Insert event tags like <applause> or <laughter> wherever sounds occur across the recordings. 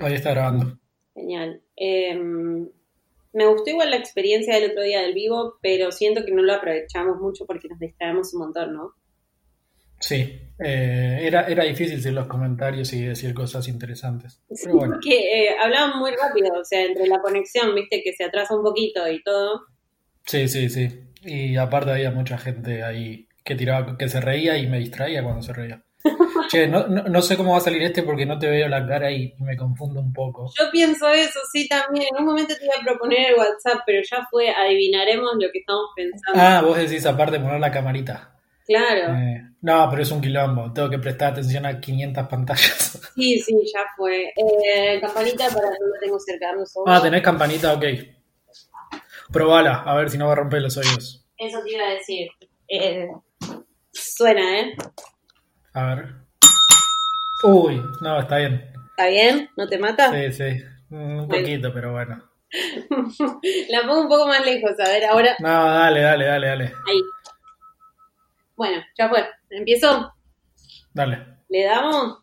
Ahí está grabando. Genial. Eh, me gustó igual la experiencia del otro día del vivo, pero siento que no lo aprovechamos mucho porque nos distraemos un montón, ¿no? Sí, eh, era, era difícil decir los comentarios y decir cosas interesantes. Pero bueno, Que eh, hablaban muy rápido, o sea, entre la conexión, viste, que se atrasa un poquito y todo. sí, sí, sí. Y aparte había mucha gente ahí que tiraba, que se reía y me distraía cuando se reía. Che, no, no, no sé cómo va a salir este porque no te veo la cara y me confundo un poco. Yo pienso eso, sí, también. En un momento te iba a proponer el WhatsApp, pero ya fue, adivinaremos lo que estamos pensando. Ah, vos decís aparte poner la camarita. Claro. Eh, no, pero es un quilombo. Tengo que prestar atención a 500 pantallas. <laughs> Sí, sí, ya fue. Eh, campanita para no la tengo cerca, segundo. Ah, tenés campanita, ok. Probala, a ver si no va a romper los oídos. Eso te iba a decir. Eh, suena, ¿eh? A ver. Uy, no, está bien. ¿Está bien? ¿No te mata? Sí, sí. Un poquito, pero bueno. <laughs> la pongo un poco más lejos, a ver, ahora. No, dale, dale, dale, dale. Ahí. Bueno, ya fue. ¿Empiezo? Dale. ¿Le damos?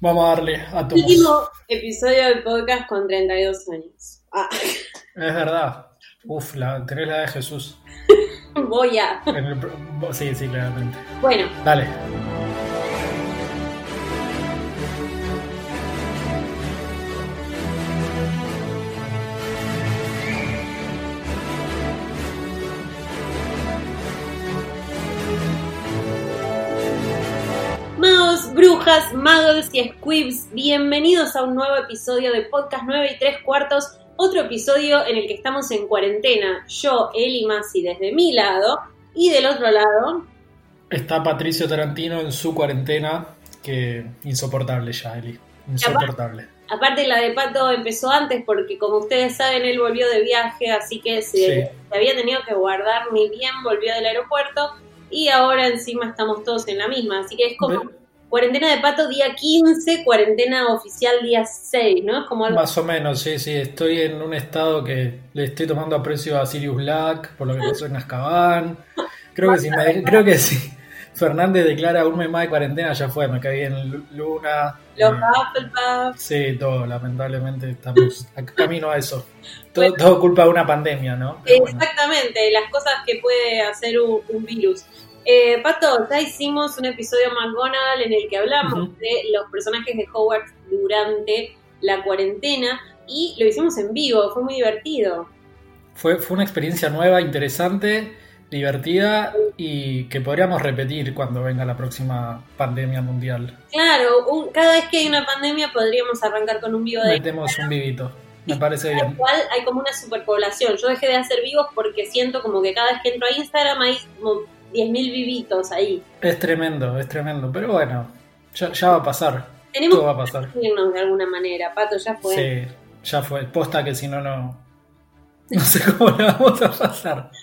Vamos a darle a tu Último episodio del podcast con 32 años. Ah, <laughs> Es verdad. Uf, la, tenés la de Jesús. <laughs> voy a. El sí, sí, claramente. Bueno, Dale. Brujas, magos y squibs, bienvenidos a un nuevo episodio de Podcast 9 y 3 cuartos. Otro episodio en el que estamos en cuarentena. Yo, Eli Masi, desde mi lado. Y del otro lado, Está Patricio Tarantino en su cuarentena. Que insoportable ya, Eli. Insoportable. Aparte la de Pato empezó antes porque como ustedes saben él volvió de viaje, así que se, Sí. se había tenido que guardar ni bien, volvió del aeropuerto y ahora encima estamos todos en la misma, así que es como cuarentena de Pato día 15, cuarentena oficial día 6, ¿no? Es como algo... Más o menos, sí, sí. Estoy en un estado que le estoy tomando aprecio a Sirius Black por lo que pasó en Azkaban. Creo que si me, <laughs> creo que si Fernández declara un mes más de cuarentena ya fue, me caí en Lu- Luna. Los Hufflepuff, Sí, todo, lamentablemente estamos a camino a eso. Todo, todo culpa de una pandemia, ¿no? Pero bueno. Exactamente, las cosas que puede hacer un, un virus. Eh, Pato, ya hicimos un episodio McGonagall en el que hablamos de los personajes de Hogwarts durante la cuarentena y lo hicimos en vivo, fue muy divertido. Fue, fue una experiencia nueva, interesante, divertida y que podríamos repetir cuando venga la próxima pandemia mundial. Claro, un- cada vez que hay una pandemia podríamos arrancar con un vivo de Metemos un vivito. Me parece bien. cual hay como una superpoblación. Yo dejé de hacer vivos porque siento como que cada vez que entro a Instagram hay como 10.000 vivitos ahí. Es tremendo, es tremendo. Pero bueno, ya, ya va a pasar. Tenemos Todo va a pasar. que irnos de alguna manera, Pato, ya fue. Sí, ya fue. Posta que si no, no. No sé cómo la vamos a pasar. <laughs>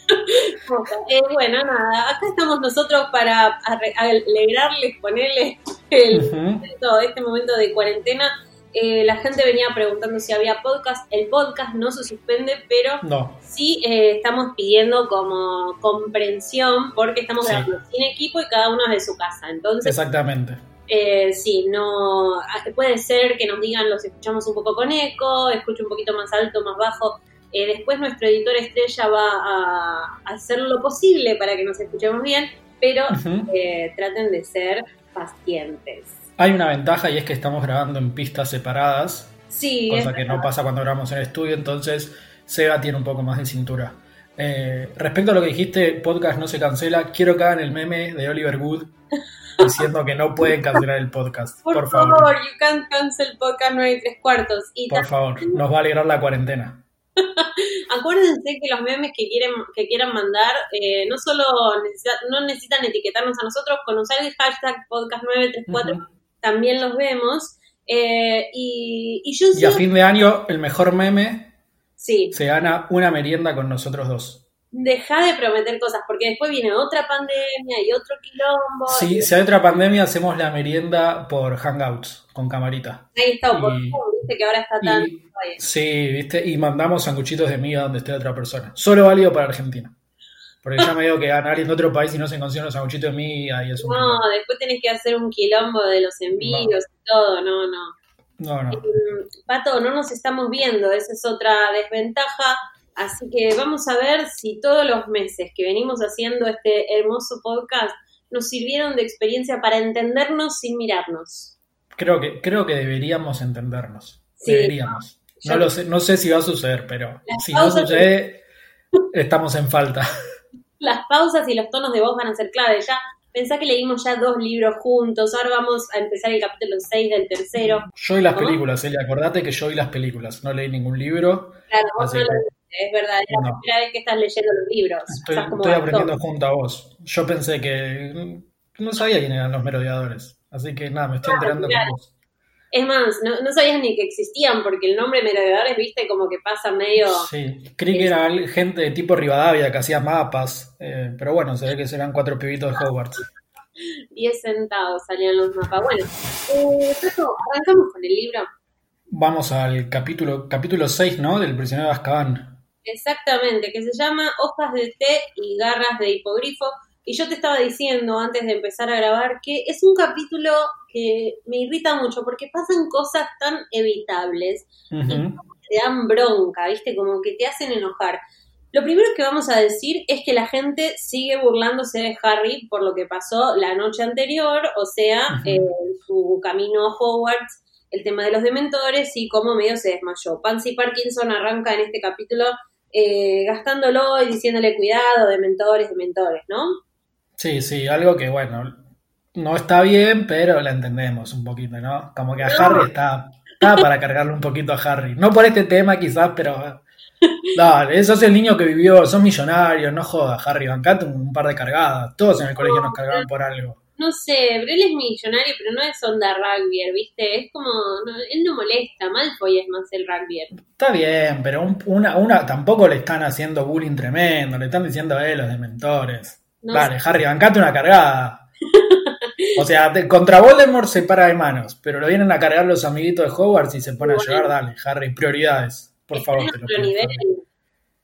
Eh, bueno, nada, acá estamos nosotros para alegrarles, ponerles el Ujú. momento, este momento de cuarentena. Eh, la gente venía preguntando si había podcast. El podcast no se suspende, pero No, sí eh, estamos pidiendo como comprensión porque estamos Sí. grabando sin equipo y cada uno es de su casa. Entonces, exactamente. eh, sí, no ah, puede ser que nos digan los escuchamos un poco con eco, escucho un poquito más alto, más bajo. Eh, después nuestro editor estrella va a hacer lo posible para que nos escuchemos bien, pero eh, traten de ser pacientes. Hay una ventaja y es que estamos grabando en pistas separadas, Sí, cosa que no pasa cuando grabamos en estudio, entonces Seba tiene un poco más de cintura. Eh, respecto a lo que dijiste, podcast no se cancela, quiero que hagan el meme de Oliver Wood <laughs> diciendo que no pueden cancelar el podcast. Por, Por, favor, favor, you can't cancel podcast 9 y 3 cuartos. Y por favor, nos va a alegrar la cuarentena. <laughs> Acuérdense que los memes que quieren que quieran mandar eh, no solo necesita- no necesitan etiquetarnos a nosotros, con usar el hashtag podcast934 Ujú. También los vemos. Eh, y, y yo Y a sí, fin de año, el mejor meme sí, se gana una merienda con nosotros dos. deja de prometer cosas, porque después viene otra pandemia y otro quilombo. Y si hay otra pandemia, hacemos la merienda por Hangouts, con camarita. ahí está, por viste que ahora está tan... Y, sí, ¿viste? Y mandamos sanguchitos de miga donde esté otra persona. Solo válido para Argentina. Porque ya me digo que a alguien de otro país y no se consiguen los sanguchitos de miga y es un No, después tenés que hacer un quilombo de los envíos y todo, no, no. No, no. Eh, Pato, no nos estamos viendo, esa es otra desventaja. Así que vamos a ver si todos los meses que venimos haciendo este hermoso podcast nos sirvieron de experiencia para entendernos sin mirarnos. Creo que, creo que deberíamos entendernos. Sí. Deberíamos. No, lo sé, no sé si va a suceder, pero Las si no sucede, estamos en falta. Las pausas y los tonos de voz van a ser clave. Ya pensá que leímos ya dos libros juntos, ahora vamos a empezar el capítulo 6 del tercero. Yo y las ¿Cómo? películas, Elia, acordate que yo y las películas. No leí ningún libro. Claro, vos no lo que- es verdad, es la primera vez que estás leyendo los libros. Estoy, aprendiendo junto a vos. Yo pensé que no sabía quién eran los merodeadores. Así que nada, me estoy enterando claro. con vos. Es más, no, no sabías ni que existían, porque el nombre merodeadores, viste, como que pasa medio... Sí, creí que era gente de tipo Rivadavia que hacía mapas. eh, pero bueno, se ve que serán cuatro pibitos de Hogwarts. <laughs> 10 centavos salían los mapas. Bueno, eh, arrancamos con el libro. Vamos al capítulo capítulo 6, ¿no? Del prisionero de Azkaban. Exactamente, que se llama Hojas de té y garras de hipogrifo. Y yo te estaba diciendo antes de empezar a grabar que es un capítulo que me irrita mucho porque pasan cosas tan evitables Ujú. te dan bronca, ¿viste? Como que te hacen enojar. Lo primero que vamos a decir es que la gente sigue burlándose de Harry por lo que pasó la noche anterior, o sea, eh, su camino a Hogwarts, el tema de los dementores y cómo medio se desmayó. Pansy Parkinson arranca en este capítulo eh, gastándolo y diciéndole cuidado, dementores, dementores, ¿no? Sí, sí, algo que bueno, no está bien, pero la entendemos un poquito, ¿no? Como que a No. Harry está, está para cargarle un poquito a Harry. No por este tema quizás, pero <laughs> dale, eso es el niño que vivió, son millonarios, no jodas, Harry, bancate un, un par de cargadas. Todos en el colegio nos cargaban por algo. No sé, pero él es millonario, pero no es onda rugby, ¿viste? Es como, no, él no molesta, Malfoy es más el rugby. Está bien, pero un- una, una tampoco le están haciendo bullying tremendo, le están diciendo eh los dementores. No Dale, Harry, bancate una cargada. <laughs> O sea, te- contra Voldemort se para de manos, pero lo vienen a cargar los amiguitos de Hogwarts y se pone a llorar. Dale, Harry, prioridades. Por está favor, en te lo otro pido. nivel. Harry.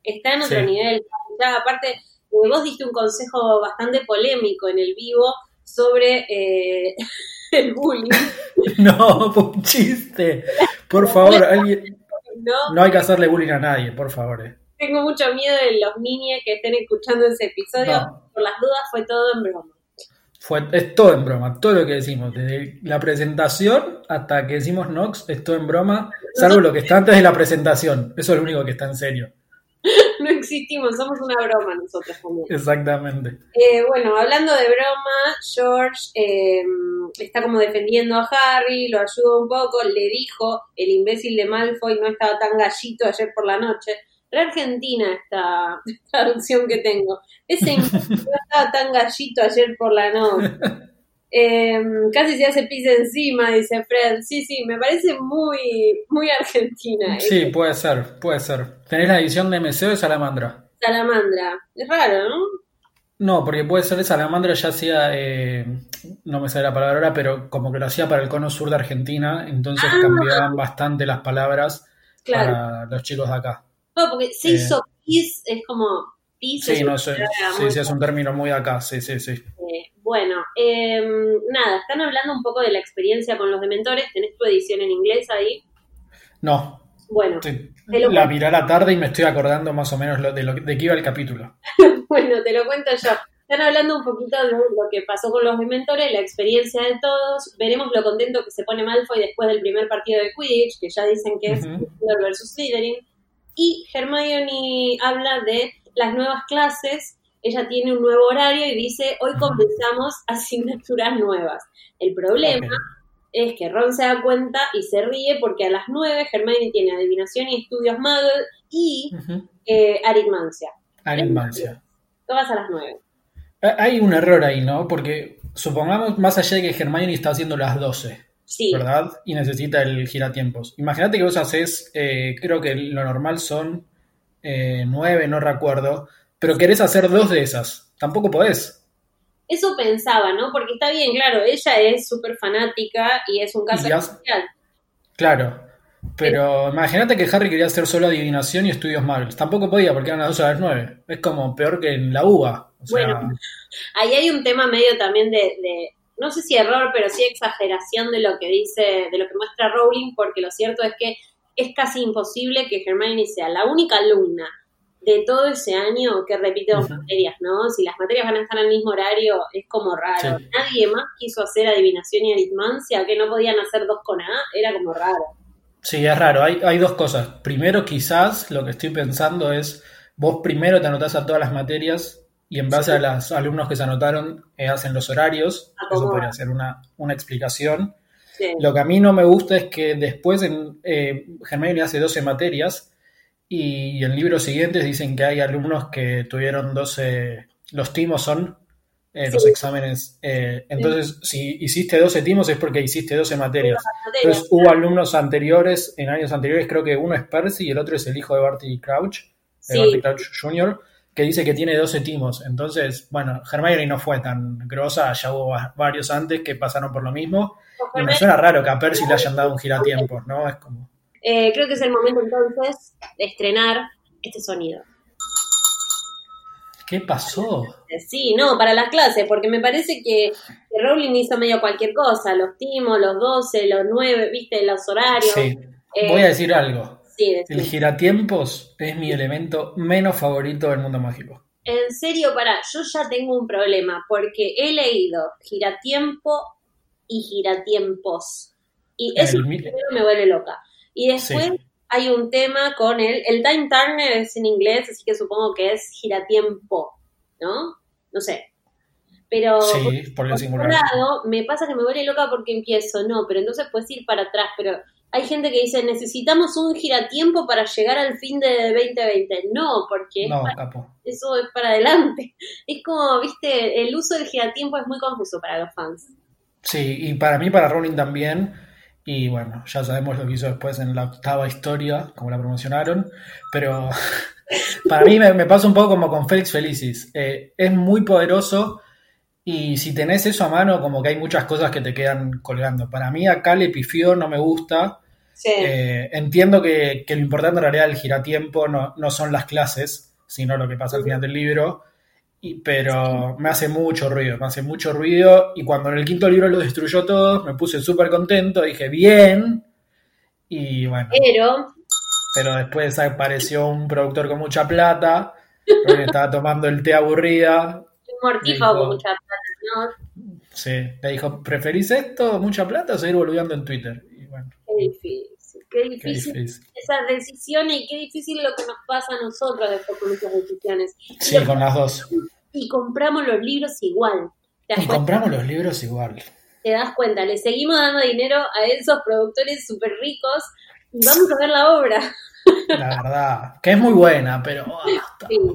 Está en otro Sí. nivel. Ya, aparte, eh, vos diste un consejo bastante polémico en el vivo sobre eh, <laughs> el bullying, <laughs> No, fue un chiste. Por favor, alguien. ¿no? No hay que hacerle bullying a nadie, por favor. eh. Tengo mucho miedo de los niños que estén escuchando ese episodio. No. Por las dudas fue todo en broma. Fue, es todo en broma, todo lo que decimos, desde la presentación hasta que decimos Nox, es todo en broma, salvo lo que está antes de la presentación. Eso es lo único que está en serio. <laughs> No existimos, somos una broma nosotros también. Exactamente. Eh, bueno, hablando de broma, George eh, está como defendiendo a Harry, lo ayuda un poco, le dijo, el imbécil de Malfoy no estaba tan gallito ayer por la noche. Re argentina esta traducción que tengo. Ese <laughs> no estaba tan gallito ayer por la noche. Eh, casi se hace pis encima, dice Fred. Sí, sí, me parece muy, muy argentina. Sí, puede ser, puede ser. ¿Tenés la edición de MCO de Salamandra? Salamandra. Es raro, ¿no? No, porque puede ser de Salamandra ya hacía, eh, no me sale la palabra ahora, pero como que lo hacía para el cono sur de Argentina, entonces Ah. cambiaban bastante las palabras Claro. para los chicos de acá. Porque se Eh. hizo pis, es como pis. Sí, no sé, sí, sí, es un término muy acá, sí, sí, sí. Eh, bueno, eh, nada, están hablando un poco de la experiencia con los dementores. ¿Tenés tu edición en inglés ahí? No, Bueno, la miré a la tarde y me estoy acordando más o menos lo- de, lo, de qué iba el capítulo. <laughs> bueno, te lo cuento yo. Están hablando un poquito de lo que pasó con los dementores, la experiencia de todos. Veremos lo contento que se pone Malfoy después del primer partido de Quidditch, que ya dicen que es Ujú. Gryffindor versus Slytherin. Y Hermione habla de las nuevas clases. Ella tiene un nuevo horario y dice, hoy comenzamos asignaturas nuevas. El problema es que Ron se da cuenta y se ríe porque a las 9 Hermione tiene adivinación y estudios Muggle y Ujú. eh, aritmancia. Aritmancia. Todas a las 9. Eh, Hay un error ahí, ¿no? Porque supongamos, más allá de que Hermione está haciendo las 12, Sí, ¿verdad? Y necesita el giratiempos. Imagínate que vos haces, eh, creo que lo normal son eh, 9, no recuerdo, pero querés hacer dos de esas. Tampoco podés. eso pensaba, ¿no? Porque está bien, claro, ella es súper fanática y es un caso especial. Claro. Pero imagínate que Harry quería hacer solo adivinación y estudios Muggles. Tampoco podía porque eran las 12 a las 9. Es como peor que en la UBA. O sea, Bueno. Ahí hay un tema medio también de, de no sé si error, pero sí exageración de lo que dice, de lo que muestra Rowling, porque lo cierto es que es casi imposible que Hermione sea la única alumna de todo ese año que repite dos materias, ¿no? Si las materias van a estar al mismo horario, es como raro. Nadie más quiso hacer adivinación y aritmancia, que no podían hacer dos con A, era como raro. Sí, es raro. Hay, hay dos cosas. Primero, quizás lo que estoy pensando es, vos primero te anotás a todas las materias y en base a los alumnos que se anotaron eh, hacen los horarios. Eso podría ser una, una explicación. Lo que a mí no me gusta es que después en eh, hace 12 materias y en libros siguientes dicen que hay alumnos que tuvieron 12, los timos son eh, los exámenes. Eh, entonces, si hiciste 12 timos es porque hiciste 12 materias. Entonces, hubo alumnos anteriores, en años anteriores, creo que uno es Percy y el otro es el hijo de Barty Crouch, de Barty Crouch Jr., que dice que tiene 12 timos. Entonces, bueno, Hermione no fue tan grosa, ya hubo varios antes que pasaron por lo mismo. Y me suena raro que a Percy le hayan dado un giratiempos, ¿no? Es como... Eh, creo que es el momento entonces de estrenar este sonido. ¿Qué pasó? Sí, no, para las clases, porque me parece que, Rowling hizo medio cualquier cosa, los timos, los 12, los 9, viste, los horarios. Sí, eh, voy a decir algo. El giratiempos es mi elemento menos favorito del mundo mágico. En serio, para, yo ya tengo un problema, porque he leído giratiempo y giratiempos. Y eso me vuelve loca. Y después hay un tema con el, el time turner es en inglés, así que supongo que es giratiempo, ¿no? No sé. Pero por, otro lado, me pasa que me vuelve loca porque empiezo, no, pero entonces puedes ir para atrás, pero hay gente que dice, necesitamos un giratiempo para llegar al fin de 2020. No, porque eso es para adelante. <laughs> Es como, viste, el uso del giratiempo es muy confuso para los fans. Sí, y para mí, para Rowling también, y bueno, ya sabemos lo que hizo después en la octava historia, como la promocionaron. Pero <laughs> para mí me, pasa un poco como con Félix Felicis. Eh, es muy poderoso y si tenés eso a mano, como que hay muchas cosas que te quedan colgando. Para mí acá le pifió, no me gusta. Eh, entiendo que, lo importante en realidad del giratiempo no, no son las clases, sino lo que pasa al final del libro pero me hace mucho ruido, me hace mucho ruido. Y cuando en el quinto libro lo destruyó todo, me puse súper contento, dije, bien. Y bueno. Pero. Pero después apareció un productor con mucha plata, que estaba tomando el té aburrida. <laughs> Un mortífago con mucha ¿no? Sí, le dijo, ¿preferís esto, mucha plata o seguir volviendo en Twitter? Y bueno. Qué difícil, qué difícil, qué difícil. esas decisiones y qué difícil lo que nos pasa a nosotros después con esas decisiones. Sí, con las dos y compramos los libros igual. Y compramos los libros igual. Te das cuenta, le seguimos dando dinero a esos productores súper ricos y vamos a ver la obra. La verdad, que es muy buena, pero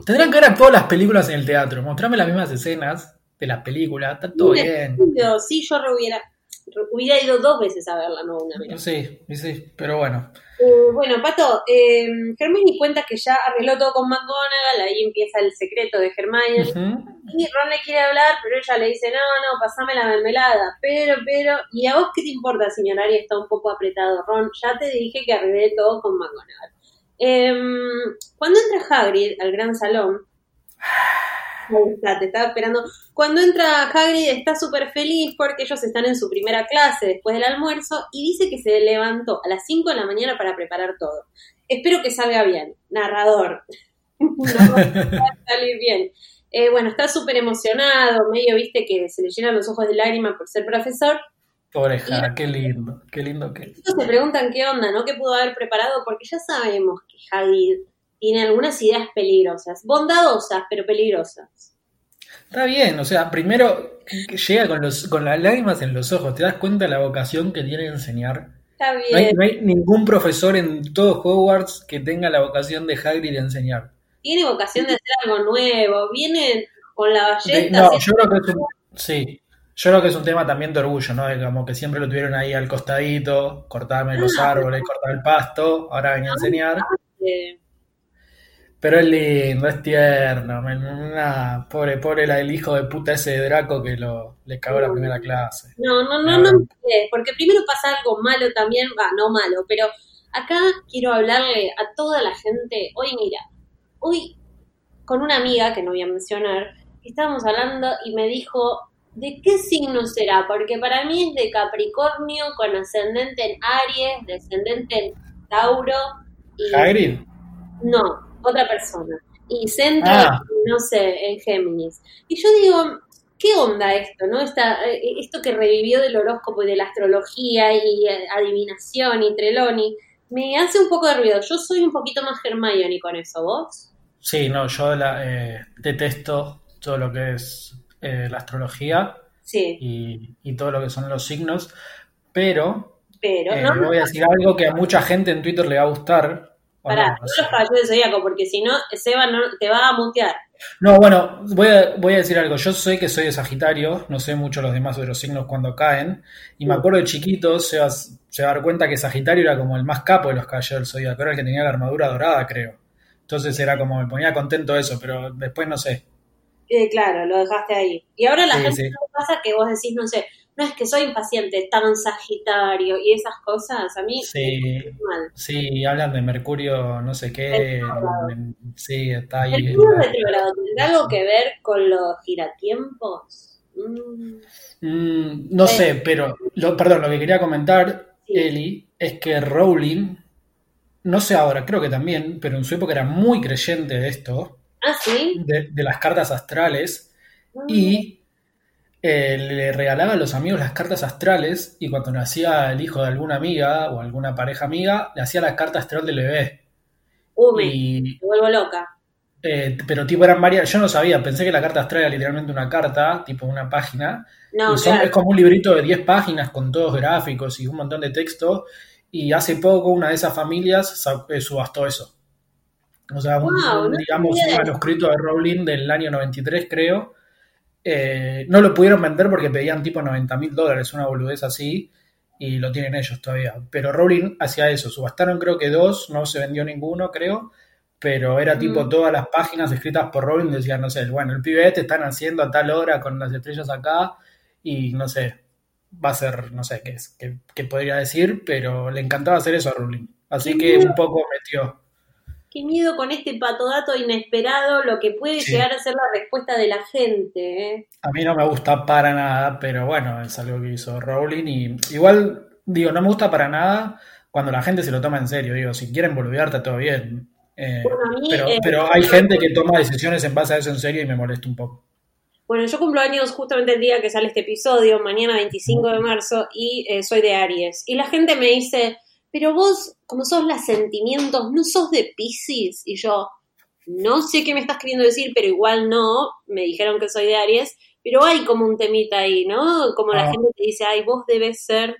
tendrán que ver todas las películas en el teatro, mostrarme las mismas escenas de las películas, está todo bien. Sí, yo hubiera, hubiera ido dos veces a verla, no una vez. Sí, sí, pero bueno. Eh, bueno, Pato, eh, Hermione cuenta que ya arregló todo con McGonagall, ahí empieza el secreto de Hermione. Y Ron le quiere hablar, pero ella le dice, no, no, pasame la mermelada. Pero, pero, ¿y a vos qué te importa si mi horario está un poco apretado, Ron? Ya te dije que arreglé todo con McGonagall. Em, cuando entra Hagrid al gran salón, te estaba esperando. Cuando entra Hagrid está súper feliz porque ellos están en su primera clase después del almuerzo y dice que se levantó a las 5 de la mañana para preparar todo. Espero que salga bien. Narrador. <laughs> no va a salir bien. Eh, bueno, está súper emocionado, medio viste que se le llenan los ojos de lágrimas por ser profesor. Oreja, qué lindo, qué lindo que es. Se preguntan qué onda, ¿no? ¿Qué pudo haber preparado? Porque ya sabemos que Hagrid tiene algunas ideas peligrosas, bondadosas, pero peligrosas. Está bien, o sea, primero llega con, los, con las lágrimas en los ojos, te das cuenta de la vocación que tiene de enseñar. Está bien. No hay, ningún profesor en todo Hogwarts que tenga la vocación de Hagrid de enseñar. Tiene vocación de hacer algo nuevo, viene con la balleta. no, yo creo que es un, sí, yo creo que es un tema también de orgullo, ¿no? como que siempre lo tuvieron ahí al costadito, cortarme los ah. árboles, cortar el pasto, ahora venía a enseñar. Pero es lindo, es tierno. pobre, pobre la, el hijo de puta ese de Draco que lo, le cagó la primera clase. No, no, no, no, no, porque primero pasa algo malo también, va, no malo, pero acá quiero hablarle a toda la gente. Hoy, mira, hoy con una amiga que no voy a mencionar, estábamos hablando y me dijo, ¿De qué signo será? Porque para mí es de Capricornio con ascendente en Aries, descendente en Tauro. Y... ¿Hagrid? No, otra persona. Y centro, Ah. no sé, en Géminis. Y yo digo, ¿qué onda esto, no? Esta, eh, esto que revivió del horóscopo y de la astrología y eh, adivinación y Treloni, me hace un poco de ruido. Yo soy un poquito más Hermione con eso, ¿vos? Sí, no, yo la, eh, detesto todo lo que es eh, la astrología Sí, y, y todo lo que son los signos, pero pero eh, no, voy a decir algo que a mucha gente en Twitter le va a gustar. Pará, no, los caballeros de Zodíaco, porque si no, Seba no, te va a mutear. No, bueno, voy a, voy a decir algo. Yo sé que soy de Sagitario, no sé mucho los demás de los signos cuando caen, y me acuerdo de chiquito, se va, se va a dar cuenta que Sagitario era como el más capo de los caballeros del Zodíaco, era el que tenía la armadura dorada, creo. Entonces era como, me ponía contento eso, pero después no sé. Eh, claro, lo dejaste ahí. Y ahora la Sí, gente sí. ¿qué pasa que vos decís, no sé, no es que soy impaciente, tan sagitario y esas cosas, a mí Sí, me mal. sí, hablan de Mercurio, no sé qué, en- sí, está ahí. ¿El en club la- retrógrado tendrá algo que ver con los giratiempos? Mm, Mm, no sé, pero, lo, perdón, lo que quería comentar, Sí. Eli, es que Rowling, no sé ahora, creo que también, pero en su época era muy creyente de esto, Ah, sí. de, de las cartas astrales, Mm, y eh, le regalaba a los amigos las cartas astrales, y cuando nacía el hijo de alguna amiga o alguna pareja amiga, le hacía la carta astral del bebé. Y, me vuelvo loca. eh, pero tipo eran varias, yo no sabía, pensé que la carta astral era literalmente una carta, tipo una página, No, y son- claro. es como un librito de 10 páginas con todos gráficos y un montón de texto. Y hace poco una de esas familias eh, subastó eso. O sea, un, Wow, un, no digamos, un manuscrito de Rowling del año 93, creo. Eh, no lo pudieron vender porque pedían tipo 90 mil dólares, una boludez así, y lo tienen ellos todavía. Pero Rowling hacía eso, subastaron creo que dos, no se vendió ninguno, creo, pero era tipo Mm. todas las páginas escritas por Rowling decían, no sé, bueno, el pibe te están haciendo a tal hora con las estrellas acá, y no sé, va a ser, no sé qué es, qué, qué podría decir, pero le encantaba hacer eso a Rowling. Así que un poco metió. Qué miedo con este patodato inesperado, lo que puede Sí. llegar a ser la respuesta de la gente. ¿eh? A mí no me gusta para nada, pero bueno, es algo que hizo Rowling y igual, digo, no me gusta para nada cuando la gente se lo toma en serio. Digo, si quieren boludearte, todo bien. Eh, Bueno, a mí, pero, eh, pero hay gente que toma decisiones en base a eso en serio y me molesta un poco. Bueno, yo cumplo años justamente el día que sale este episodio, mañana 25 de marzo, y eh, soy de Aries. Y la gente me dice, pero vos, como sos las sentimientos, ¿no sos de Pisces? Y yo, no sé qué me estás queriendo decir, pero igual no, me dijeron que soy de Aries, pero hay como un temita ahí, ¿no? Como la Ah. gente te dice, ay, vos debes ser...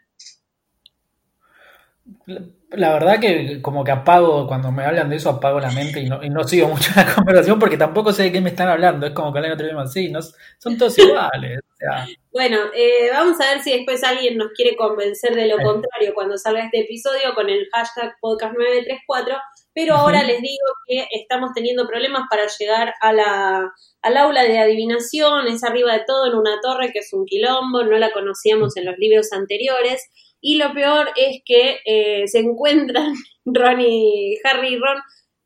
La, verdad que como que apago, cuando me hablan de eso, apago la mente y no, y no sigo <laughs> mucho la conversación porque tampoco sé de qué me están hablando. Es como que hablan otro idioma así, no, son todos iguales. O sea, Bueno, eh, vamos a ver si después alguien nos quiere convencer de lo contrario cuando salga este episodio con el hashtag podcast934, pero ahora les digo que estamos teniendo problemas para llegar a la, al aula de adivinación, es arriba de todo en una torre que es un quilombo, no la conocíamos en los libros anteriores, y lo peor es que eh, se encuentran <laughs> Ron y Harry y Ron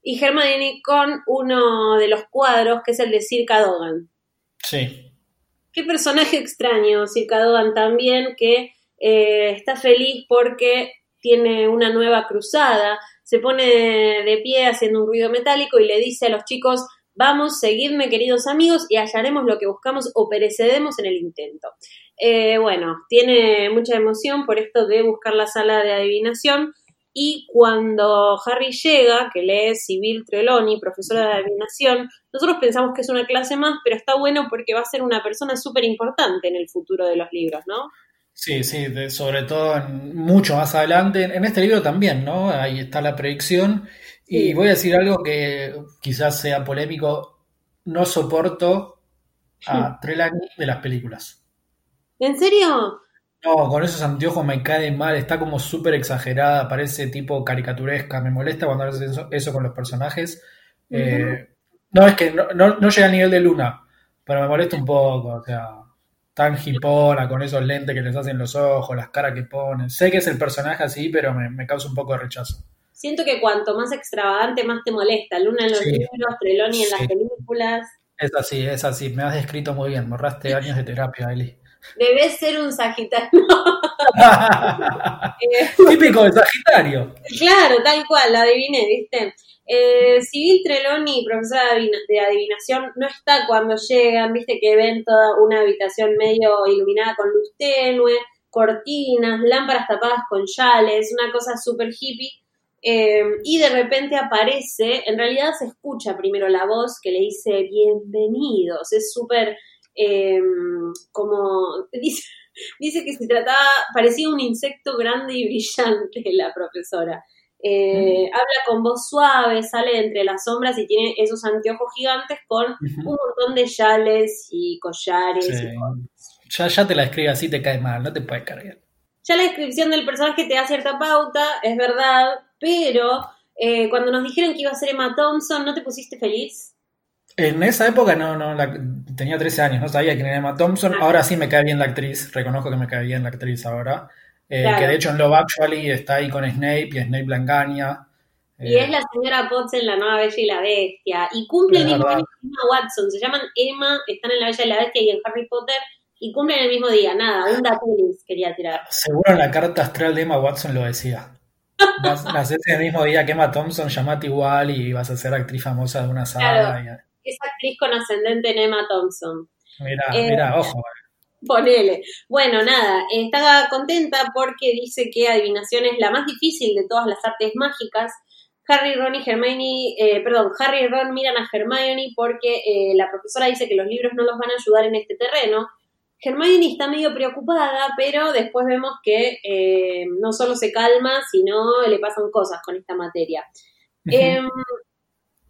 y Hermione con uno de los cuadros que es el de Sir Cadogan. sí. Qué personaje extraño, Sir Cadogan también, que eh, está feliz porque tiene una nueva cruzada, se pone de pie haciendo un ruido metálico y le dice a los chicos, vamos, seguidme queridos amigos y hallaremos lo que buscamos o perecedemos en el intento. Eh, bueno, tiene mucha emoción por esto de buscar la sala de adivinación y cuando Harry llega, que lee Sibyl Trelawney, profesora de adivinación, nosotros pensamos que es una clase más, pero está bueno porque va a ser una persona súper importante en el futuro de los libros, ¿no? Sí, sí, sobre todo en- mucho más adelante. En este libro también, ¿no? Ahí está la predicción. Y voy a decir algo que quizás sea polémico. No soporto a Trelawney de las películas. ¿En serio? No, con esos anteojos me cae mal, está como súper exagerada, parece tipo caricaturesca. Me molesta cuando haces eso, eso con los personajes. Eh, no, es que no, no, no llega al nivel de Luna, pero me molesta un poco. O sea, tan hipona con esos lentes que les hacen los ojos, las caras que ponen. Sé que es el personaje así, pero me, me causa un poco de rechazo. Siento que cuanto más extravagante, más te molesta. Luna en los Sí. libros, Trelawney en las películas. Es así, es así. Me has descrito muy bien. Borraste años de terapia, Eli. Debes ser un Sagitario. <laughs> <laughs> Eh, Típico de Sagitario. claro, tal cual, la adiviné, ¿viste? Eh, Civil Treloni, profesora de adivina- de adivinación, no está cuando llegan, viste que ven toda una habitación medio iluminada con luz tenue, cortinas, lámparas tapadas con yales, una cosa súper hippie. Eh, y de repente aparece, en realidad se escucha primero la voz que le dice bienvenidos, es súper eh, como <laughs> dice, dice que se trataba, parecía un insecto grande y <laughs> brillante la profesora. Eh, Habla con voz suave, sale de entre las sombras y tiene esos anteojos gigantes con un montón de yales y collares. Sí. y cosas. Ya, ya te la escribe así, te cae mal, no te puedes cargar. Ya la descripción del personaje te da cierta pauta, es verdad, pero eh, cuando nos dijeron que iba a ser Emma Thompson, ¿no te pusiste feliz? En esa época no, no, la- tenía 13 años, no sabía quién era Emma Thompson. Ah. Ahora sí me cae bien la actriz, reconozco que me cae bien la actriz ahora. Eh, Claro. Que de hecho en Love Actually está ahí con Snape y Snape la engaña. Y Eh, es la señora Potts en La Nueva Bella y la Bestia. Y cumple el mismo día que Emma Watson. Se llaman Emma, están en La Bella y la Bestia y en Harry Potter. Y cumplen el mismo día. Nada, un datelis quería tirar. Seguro en la carta astral de Emma Watson lo decía. Vas, nacés el mismo día que Emma Thompson, llamate igual y vas a ser actriz famosa de una saga. Claro. Es actriz con ascendente en Emma Thompson. Mira, Eh, mira, ojo. Ponele. Bueno, nada, está contenta porque dice que adivinación es la más difícil de todas las artes mágicas. Harry, Ron y Hermione, eh, perdón, Harry y Ron miran a Hermione porque eh, la profesora dice que los libros no los van a ayudar en este terreno. Hermione está medio preocupada, pero después vemos que eh, no solo se calma, sino le pasan cosas con esta materia. Em,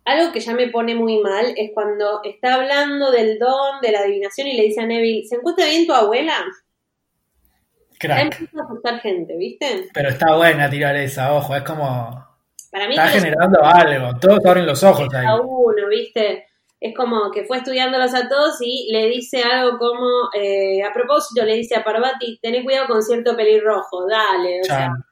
algo que ya me pone muy mal es cuando está hablando del don, de la adivinación y le dice a Neville, ¿se encuentra bien tu abuela? Crack. empieza a asustar gente, ¿viste? Pero está buena tirar esa, ojo, es como. Para mí Está generando algo, todos abren los ojos ahí. a uno, ¿viste? Es como que fue estudiándolos a todos y le dice algo como, eh, a propósito, le dice a Parvati, tenés cuidado con cierto pelirrojo, dale, o sea, Chan,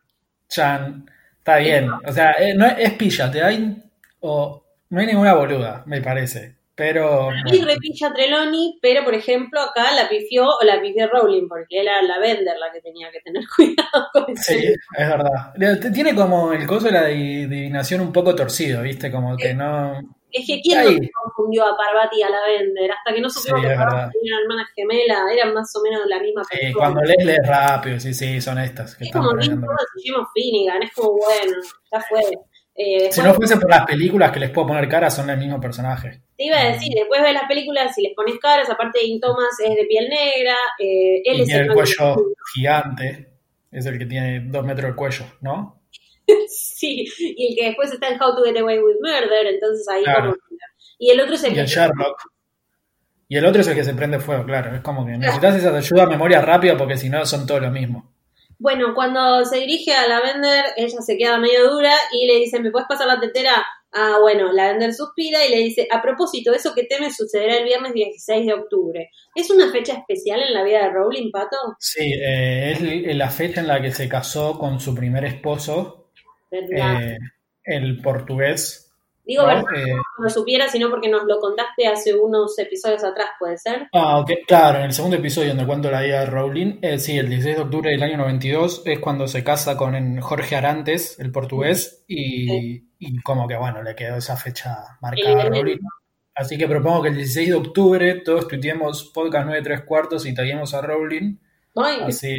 Chan, está bien. O sea, eh, no es, es pilla, te hay. O, no hay ninguna boluda, me parece. Pero. Y bueno, repilla Trelawney, pero por ejemplo acá la pifió o la pifió Rowling, porque era la vender la que tenía que tener <laughs> cuidado con eso. sí, es verdad. Tiene como el coso de la adivinación un poco torcido, ¿viste? Como que no. Es que quién no confundió a Parvati y a la vender, hasta que no supimos Sí, que Parvati verdad. tenía hermanas gemelas, eran más o menos la misma Sí, persona. cuando lees, lees rápido, sí, sí, son estas que es están como Jim Finnegan, es como bueno, ya fue. Eh, Si no fuese por las películas que les puedo poner cara, son el mismo personaje. te iba a decir, después ves las películas y les pones caras, aparte Dean Thomas es de piel negra, eh, él Y es tiene el malo- cuello gigante, es el que tiene dos metros de cuello, ¿no? <laughs> Sí, y el que después está en How to Get Away with Murder, entonces ahí Claro. como... Y el otro es el Y el Sherlock. Y el otro es el que se prende fuego, claro. Es como que necesitas esa ayuda a memoria rápida porque si no son todo lo mismo. Bueno, cuando se dirige a Lavender, ella se queda medio dura y le dice, ¿me puedes pasar la tetera? Ah, bueno, Lavender suspira y le dice, a propósito, eso que temes sucederá el viernes 16 de octubre. ¿Es una fecha especial en la vida de Rowling, Pato? Sí, eh, es la fecha en la que se casó con su primer esposo. Eh, el portugués. Digo, ¿no? verdad, Eh, no lo supiera, sino porque nos lo contaste hace unos episodios atrás, ¿puede ser? Ah, ok, claro, en el segundo episodio donde cuento la vida de Rowling, eh, sí, el 16 de octubre del año 92 es cuando se casa con Jorge Arantes, el portugués, y, y como que bueno, le quedó esa fecha marcada a. Rowling. Así que propongo que el 16 de octubre todos tuiteemos podcast 9 3 cuartos y taguemos a Rowling, Ay, así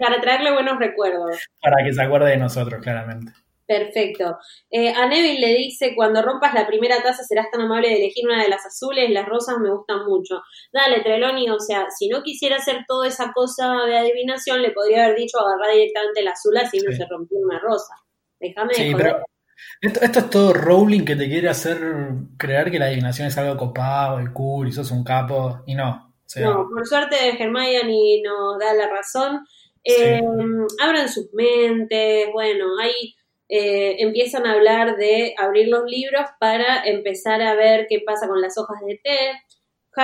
para traerle buenos recuerdos. para que se acuerde de nosotros, claramente. Perfecto. Eh, a Neville le dice, cuando rompas la primera taza serás tan amable de elegir una de las azules, las rosas me gustan mucho. Dale, Trelawney, o sea, si no quisiera hacer toda esa cosa de adivinación, le podría haber dicho agarrar directamente la azul así no se rompió una rosa. Déjame Sí, pero esto, esto es todo Rowling que te quiere hacer creer que la adivinación es algo copado y cool y sos un capo, y no. No, por suerte Hermione nos da la razón. Eh, Abran sus mentes, bueno, ahí eh, empiezan a hablar de abrir los libros para empezar a ver qué pasa con las hojas de té.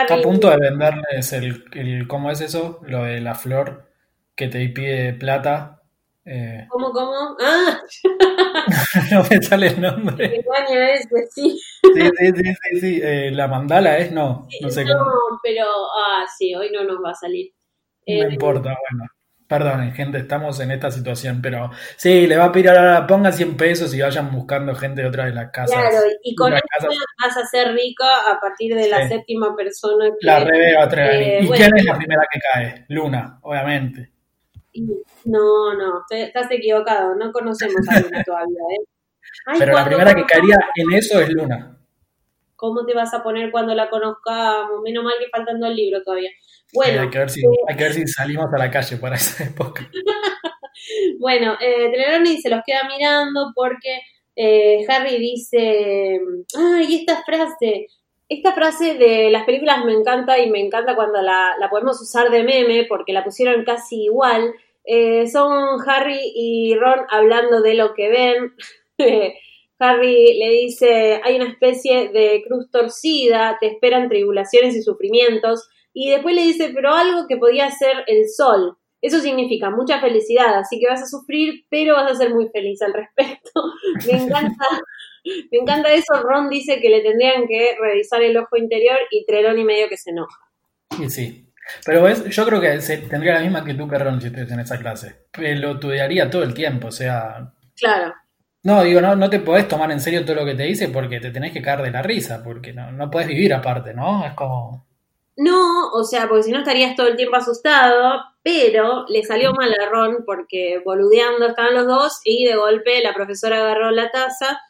Está a punto de venderles el, el- ¿cómo es eso? Lo de la flor que te pide plata. Eh, <laughs> ¿cómo, cómo? Ah, no me sale el nombre. ¿Qué año es? Sí. Sí, sí, sí, sí, sí. Eh, la mandala es, no, no sé no, cómo. pero, ah, sí, hoy no nos va a salir. No Eh, importa, bueno. Perdonen, gente, estamos en esta situación, pero sí, le va a pedir ahora, pongan 100 pesos y vayan buscando gente de otra de las casas. Claro, y con casas- vas a ser rico a partir de la Sí. séptima persona que... La Rebe va a traer. ¿Y bueno. quién es la primera que cae? Luna, obviamente. No, no, estás equivocado, no conocemos a Luna <laughs> todavía, ¿eh? Ay, Pero la primera que caería en eso es Luna. ¿Cómo te vas a poner cuando la conozcamos? Menos mal que faltando el libro todavía. Eh, Bueno, hay, que ver si, eh, hay que ver si salimos a la calle para esa <laughs> época. <laughs> Bueno, eh, Trelawney se los queda mirando porque eh, Harry dice, ay, esta frase, esta frase de las películas me encanta y me encanta cuando la, la podemos usar de meme porque la pusieron casi igual. Eh, son Harry y Ron hablando de lo que ven. <laughs> Harry le dice, hay una especie de cruz torcida, te esperan tribulaciones y sufrimientos. Y después le dice, pero algo que podía ser el sol. Eso significa mucha felicidad, así que vas a sufrir, pero vas a ser muy feliz al respecto. <laughs> Me encanta, me encanta eso. Ron dice que le tendrían que revisar el ojo interior y Trelawney medio que se enoja. Y sí. Pero ves, yo creo que se- tendría la misma actitud que Ron si estuviese en esa clase. Pelotudearía todo el tiempo, o sea. Claro, No, digo, no, no te podés tomar en serio todo lo que te dice porque te tenés que caer de la risa, porque no, no podés vivir aparte, ¿no? Es como. No, o sea, porque si no estarías todo el tiempo asustado, pero le salió mal a Ron porque boludeando estaban los dos y de golpe la profesora agarró la taza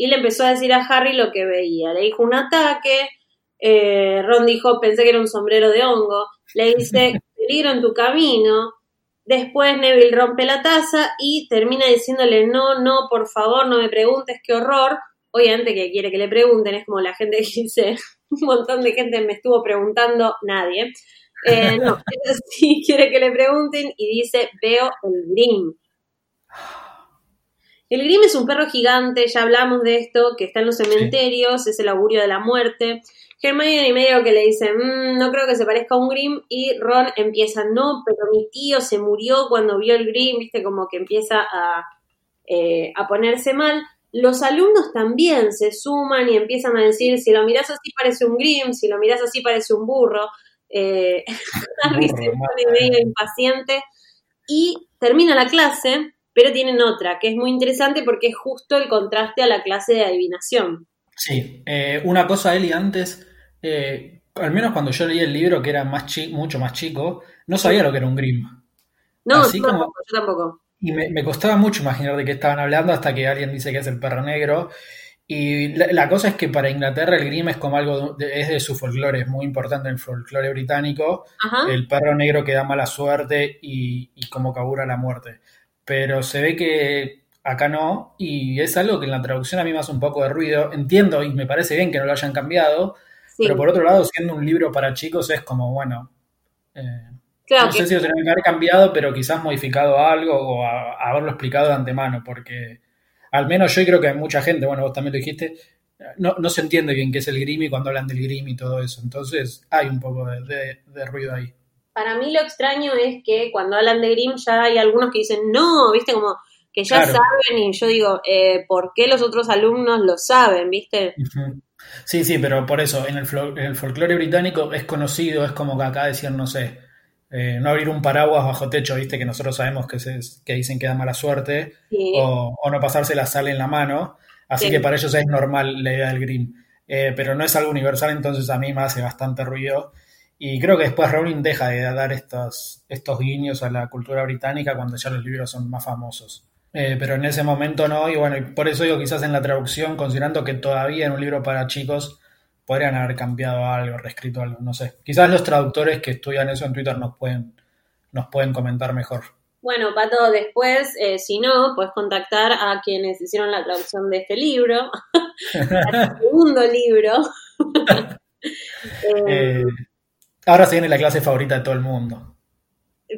y le empezó a decir a Harry lo que veía. Le dijo un ataque, eh, Ron dijo, pensé que era un sombrero de hongo, le dice, <laughs> peligro en tu camino. Después Neville rompe la taza y termina diciéndole, no, no, por favor, no me preguntes, qué horror. Obviamente que quiere que le pregunten, es como la gente que dice, <laughs> un montón de gente me estuvo preguntando, nadie. Eh, no, <laughs> sí quiere que le pregunten y dice, veo el Grim. El Grim es un perro gigante, ya hablamos de esto, que está en los cementerios, es el augurio de la muerte. Hermione y medio que le dice, "Mm, no creo que se parezca a un Grim, y Ron empieza, no, pero mi tío se murió cuando vio el Grim, viste, como que empieza a, eh, a ponerse mal. Los alumnos también se suman y empiezan a decir, si lo mirás así parece un Grim, si lo mirás así parece un burro. Eh, Harry se pone medio impaciente y termina la clase, pero tienen otra, que es muy interesante porque es justo el contraste a la clase de adivinación. Sí, eh, una cosa, Eli, antes, eh, al menos cuando yo leí el libro, que era más chi- mucho más chico, no sabía lo que era un Grim. No, Así yo como- tampoco, yo tampoco. Y me, me costaba mucho imaginar de qué estaban hablando hasta que alguien dice que es el perro negro. Y la, la cosa es que para Inglaterra el Grim es como algo, de- es de su folclore, es muy importante en el folclore británico. Ajá. El perro negro que da mala suerte y, y como augura la muerte. Pero se ve que acá no, y es algo que en la traducción a mí me hace un poco de ruido. Entiendo y me parece bien que no lo hayan cambiado, Sí. pero por otro lado, siendo un libro para chicos, es como, bueno, eh, Claro no que sé si lo tenían que haber cambiado, pero quizás modificado algo o a- haberlo explicado de antemano, porque al menos yo creo que hay mucha gente, bueno, vos también lo dijiste, no, no se entiende bien qué es el Grim y cuando hablan del Grim y todo eso. Entonces hay un poco de, de- de ruido ahí. Para mí lo extraño es que cuando hablan de Grimm ya hay algunos que dicen no, viste, como que ya Claro. saben y yo digo, eh, ¿por qué los otros alumnos lo saben, viste? Sí, sí, pero por eso, en el, en el folclore británico es conocido, es como que acá decían, no sé, eh, no abrir un paraguas bajo techo, viste, que nosotros sabemos que, se, que dicen que da mala suerte, Sí. o, o no pasarse la sal en la mano, así Sí. que para ellos es normal la idea del green, Eh, pero no es algo universal, entonces a mí me hace bastante ruido. Y creo que después Rowling deja de dar estos, estos guiños a la cultura británica cuando ya los libros son más famosos. Eh, pero en ese momento no, y bueno, y por eso digo quizás en la traducción, considerando que todavía en un libro para chicos podrían haber cambiado algo, reescrito algo, no sé. Quizás los traductores que estudian eso en Twitter nos pueden, nos pueden comentar mejor. Bueno, Pato, después, eh, si no, puedes contactar a quienes hicieron la traducción de este libro, <laughs> al segundo libro. <laughs> <laughs> Eh, Eh, ahora se viene la clase favorita de todo el mundo.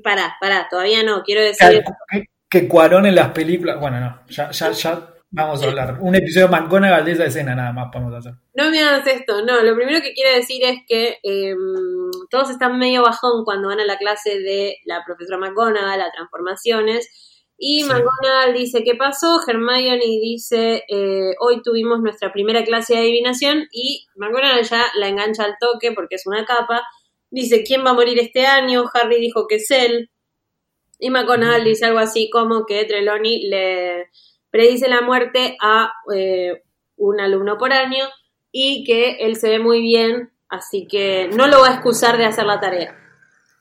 pará, pará, todavía no, quiero decir... que- que Cuarón en las películas. Bueno, no, ya, ya, ya vamos a hablar. Un episodio de McGonagall de esa escena nada más podemos hacer. No me hagas esto, no, lo primero que quiero decir es que eh, todos están medio bajón cuando van a la clase de la profesora McGonagall, a transformaciones, Y Sí. McGonagall dice, ¿qué pasó? Hermione dice, eh, hoy tuvimos nuestra primera clase de adivinación y McGonagall ya la engancha al toque porque es una capa. Dice, ¿quién va a morir este año? Harry dijo que es él. Y McGonagall dice algo así como que Trelawney le predice la muerte a eh, un alumno por año y que él se ve muy bien, así que no lo va a excusar de hacer la tarea.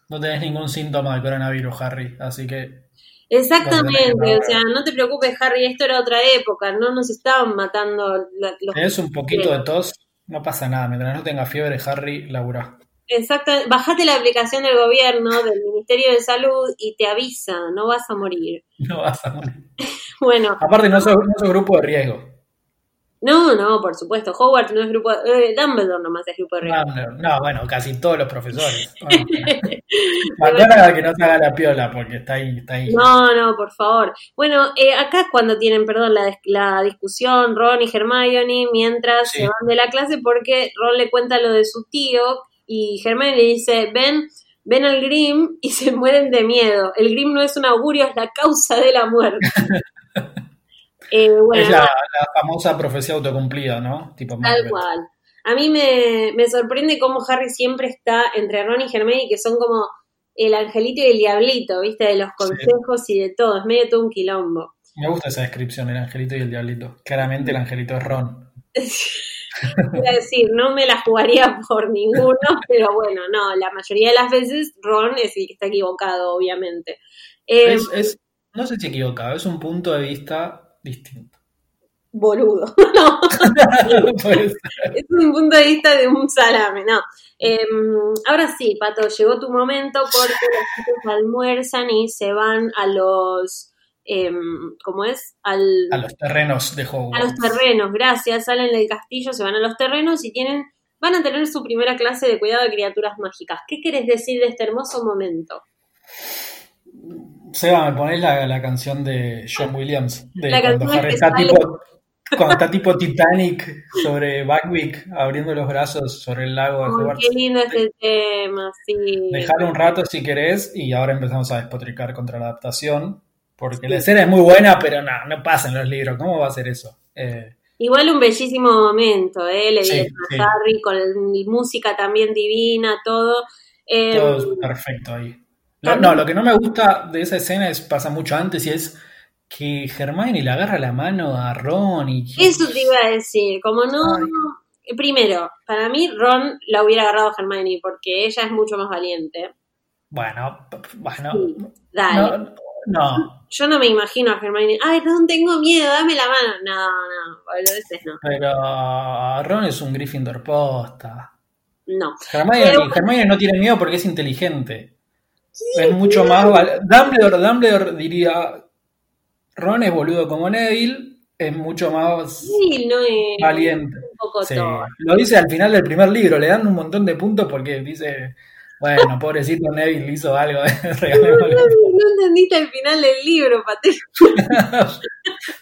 No tenés ningún síntoma de coronavirus, Harry, así que Exactamente, o sea, no te preocupes, Harry, esto era otra época, no nos estaban matando los... tenés un poquito de tos, no pasa nada. Mientras no tenga fiebre, Harry, laburá. Exactamente, bajate la aplicación del gobierno, del Ministerio de Salud y te avisa, no vas a morir. <laughs> No vas a morir. <laughs> Bueno, Aparte, no sos, no sos grupo de riesgo. no, no, por supuesto, Hogwarts no es grupo, eh, Dumbledore nomás es grupo de riesgo. No, no, no, bueno, casi todos los profesores. <laughs> Bueno, McGonagall que no se haga la piola porque está ahí, está ahí. No, no, por favor. Bueno, eh, acá es cuando tienen, perdón, la, la discusión Ron y Hermione mientras Sí. se van de la clase porque Ron le cuenta lo de su tío y Hermione le dice, ven, ven al Grim y se <laughs> mueren de miedo. El Grim no es un augurio, es la causa de la muerte. <laughs> Eh, bueno, es la, la famosa profecía autocumplida, ¿no? Tipo Tal cual. A mí me, me sorprende cómo Harry siempre está entre Ron y Hermione, que son como el angelito y el diablito, ¿viste? De los consejos y de todo. Es medio todo un quilombo. Me gusta esa descripción, el angelito y el diablito. Claramente el angelito es Ron. A decir, no me la jugaría por ninguno, <laughs> pero bueno, no, la mayoría de las veces Ron es el que está equivocado, obviamente. Eh, Es, es- no sé si equivocado, es un punto de vista distinto. Boludo. <laughs> No, <laughs> es un punto de vista de un salame, no. Eh, ahora sí, Pato, llegó tu momento porque los chicos almuerzan y se van a los, eh, ¿cómo es? Al, a los terrenos de a los Hogwarts. terrenos, gracias, salen del castillo, se van a los terrenos y tienen, van a tener su primera clase de cuidado de criaturas mágicas. ¿Qué querés decir de este hermoso momento? Seba, me ponés la, la canción de John Williams, de La cuando canción Harry que está tipo, cuando está tipo Titanic sobre Buckwick, abriendo los brazos sobre el lago de Ay, Hogwarts. qué lindo este tema, sí. Dejar un rato si querés y ahora empezamos a despotricar contra la adaptación, porque la escena es muy buena, pero no, no pasa en los libros, ¿cómo va a ser eso? Eh, Igual un bellísimo momento, ¿eh? Le Sí, a. Harry con música también divina, todo. Eh, todo es perfecto ahí. Lo- no, lo que no me gusta de esa escena es pasa mucho antes y es que Hermione le agarra la mano a Ron y Eso te iba a decir, como no... Ay. Primero, para mí Ron la hubiera agarrado a Hermione porque ella es mucho más valiente. bueno, bueno, Sí, Dale. no, no, Yo no me imagino a Hermione, ay, Ron, tengo miedo, dame la mano. No, no, boludeces no. pero Ron es un Gryffindor posta. No. Hermione, Pero- Hermione no tiene miedo porque es inteligente. es mucho más. Dumbledore, Dumbledore diría: Ron es boludo como Neville, es mucho más Sí, no es valiente. un poco Sí. Lo dice al final del primer libro, le dan un montón de puntos porque dice: Bueno, pobrecito Neville hizo algo, <laughs> regalémosle". No entendiste el final del libro, Pate. <laughs>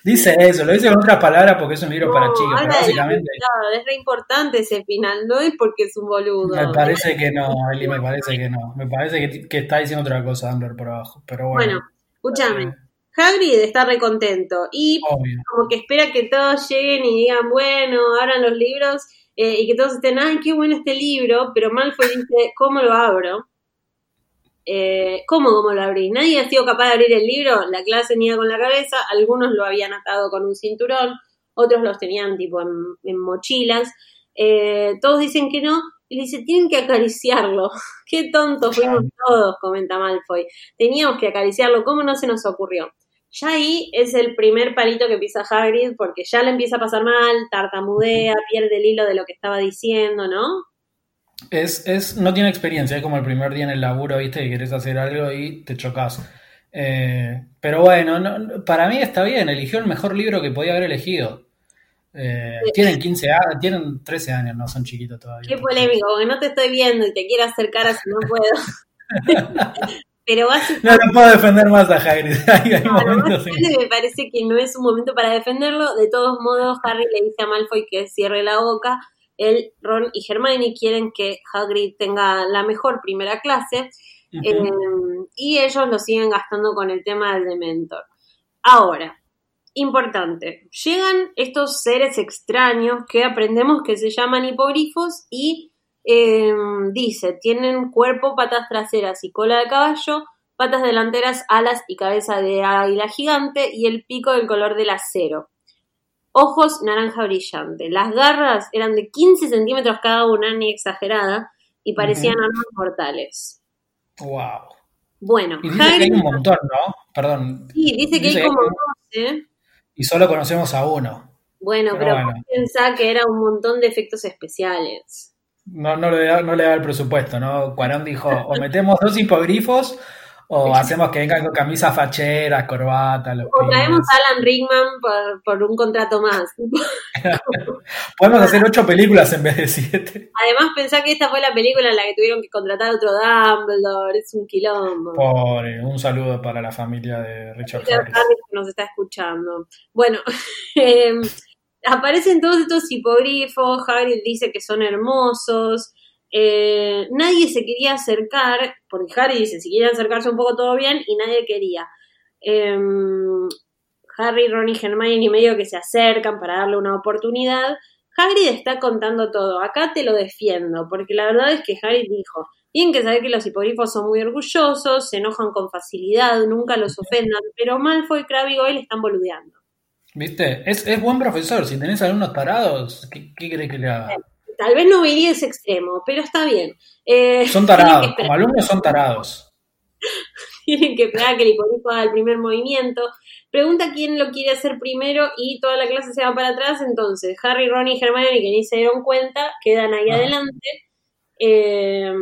Dice eso, lo dice con otras palabras porque es un libro para chicos, pero básicamente es re importante ese final, no es porque es un boludo. me parece que no, Eli, me parece que no. Me parece que, que está diciendo otra cosa Dumbledore por abajo, pero bueno. Bueno, escúchame. Hagrid está re contento y obvio. como que espera que todos lleguen y digan, bueno, abran los libros eh, y que todos estén, ay, qué bueno este libro, pero Malfoy dice, ¿cómo lo abro? Eh, ¿Cómo, cómo lo abrí? Nadie ha sido capaz de abrir el libro, la clase ni con la cabeza, algunos lo habían atado con un cinturón, otros los tenían tipo en, en mochilas, eh, todos dicen que no, y le dice, tienen que acariciarlo. <laughs> Qué tontos fuimos todos, comenta Malfoy. Teníamos que acariciarlo, ¿cómo no se nos ocurrió? Ya ahí es el primer palito que pisa Hagrid, porque ya le empieza a pasar mal, tartamudea, pierde el hilo de lo que estaba diciendo, ¿no? Es, es, no tiene experiencia, es como el primer día en el laburo, viste, que querés hacer algo y te chocas. Eh, pero bueno, no- para mí está bien, eligió el mejor libro que podía haber elegido. Eh, tienen 15 años, tienen 13 años, no son chiquitos todavía. Qué polémico, porque no te estoy viendo y te quiero hacer cara si no puedo. <laughs> Pero básicamente... No, no puedo defender más a Hagrid. <laughs> hay, hay momentos en me parece que no es un momento para defenderlo. De todos modos, Harry le dice a Malfoy que cierre la boca. Él, Ron y Hermione quieren que Hagrid tenga la mejor primera clase eh, y ellos lo siguen gastando con el tema del Dementor. Ahora, importante, llegan estos seres extraños que aprendemos que se llaman hipogrifos y eh, dice, tienen cuerpo, patas traseras y cola de caballo, patas delanteras, alas y cabeza de águila gigante y el pico del color del acero. Ojos naranja brillante. Las garras eran de 15 centímetros cada una, ni exagerada, y parecían armas mortales. Wow. Bueno, y dice que hay un montón, ¿no? Perdón. Sí, dice, que hay como 12. Y solo conocemos a uno. Bueno, pero, pero que era un montón de efectos especiales. No, no, le da, no le da el presupuesto, ¿no? Cuarón dijo, o metemos dos hipogrifos o hacemos que vengan con camisas facheras, corbata. Los o traemos a Alan Rickman por, un contrato más. <laughs> Podemos hacer ocho películas en vez de siete. Además, pensá que esta fue la película en la que tuvieron que contratar a otro Dumbledore. Es un quilombo. Pobre, un saludo para la familia de Richard, Richard Harris. nos está escuchando. Bueno, <laughs> em, aparecen todos estos hipogrifos. Harry dice que son hermosos. Eh, nadie se quería acercar, porque Harry dice, si quieren acercarse un poco todo bien, y nadie quería. Em, Harry, Ron y Hermione medio que se acercan para darle una oportunidad. Hagrid está contando todo. Acá te lo defiendo, porque la verdad es que Harry dijo, tienen que saber que los hipogrifos son muy orgullosos, se enojan con facilidad, nunca los ofendan, pero Malfoy, Crabbe y Goyle están boludeando. ¿Viste? Es, buen profesor. Si tenés alumnos parados, ¿qué, qué crees que le haga? Tal vez no iría ese extremo, pero está bien. Eh, son tarados, como alumnos son tarados. <laughs> tienen que esperar que el hipogrifo haga el primer movimiento. Pregunta quién lo quiere hacer primero y toda la clase se va para atrás. Entonces, Harry, Ron y Hermione, que ni se dieron cuenta, quedan ahí adelante. Eh,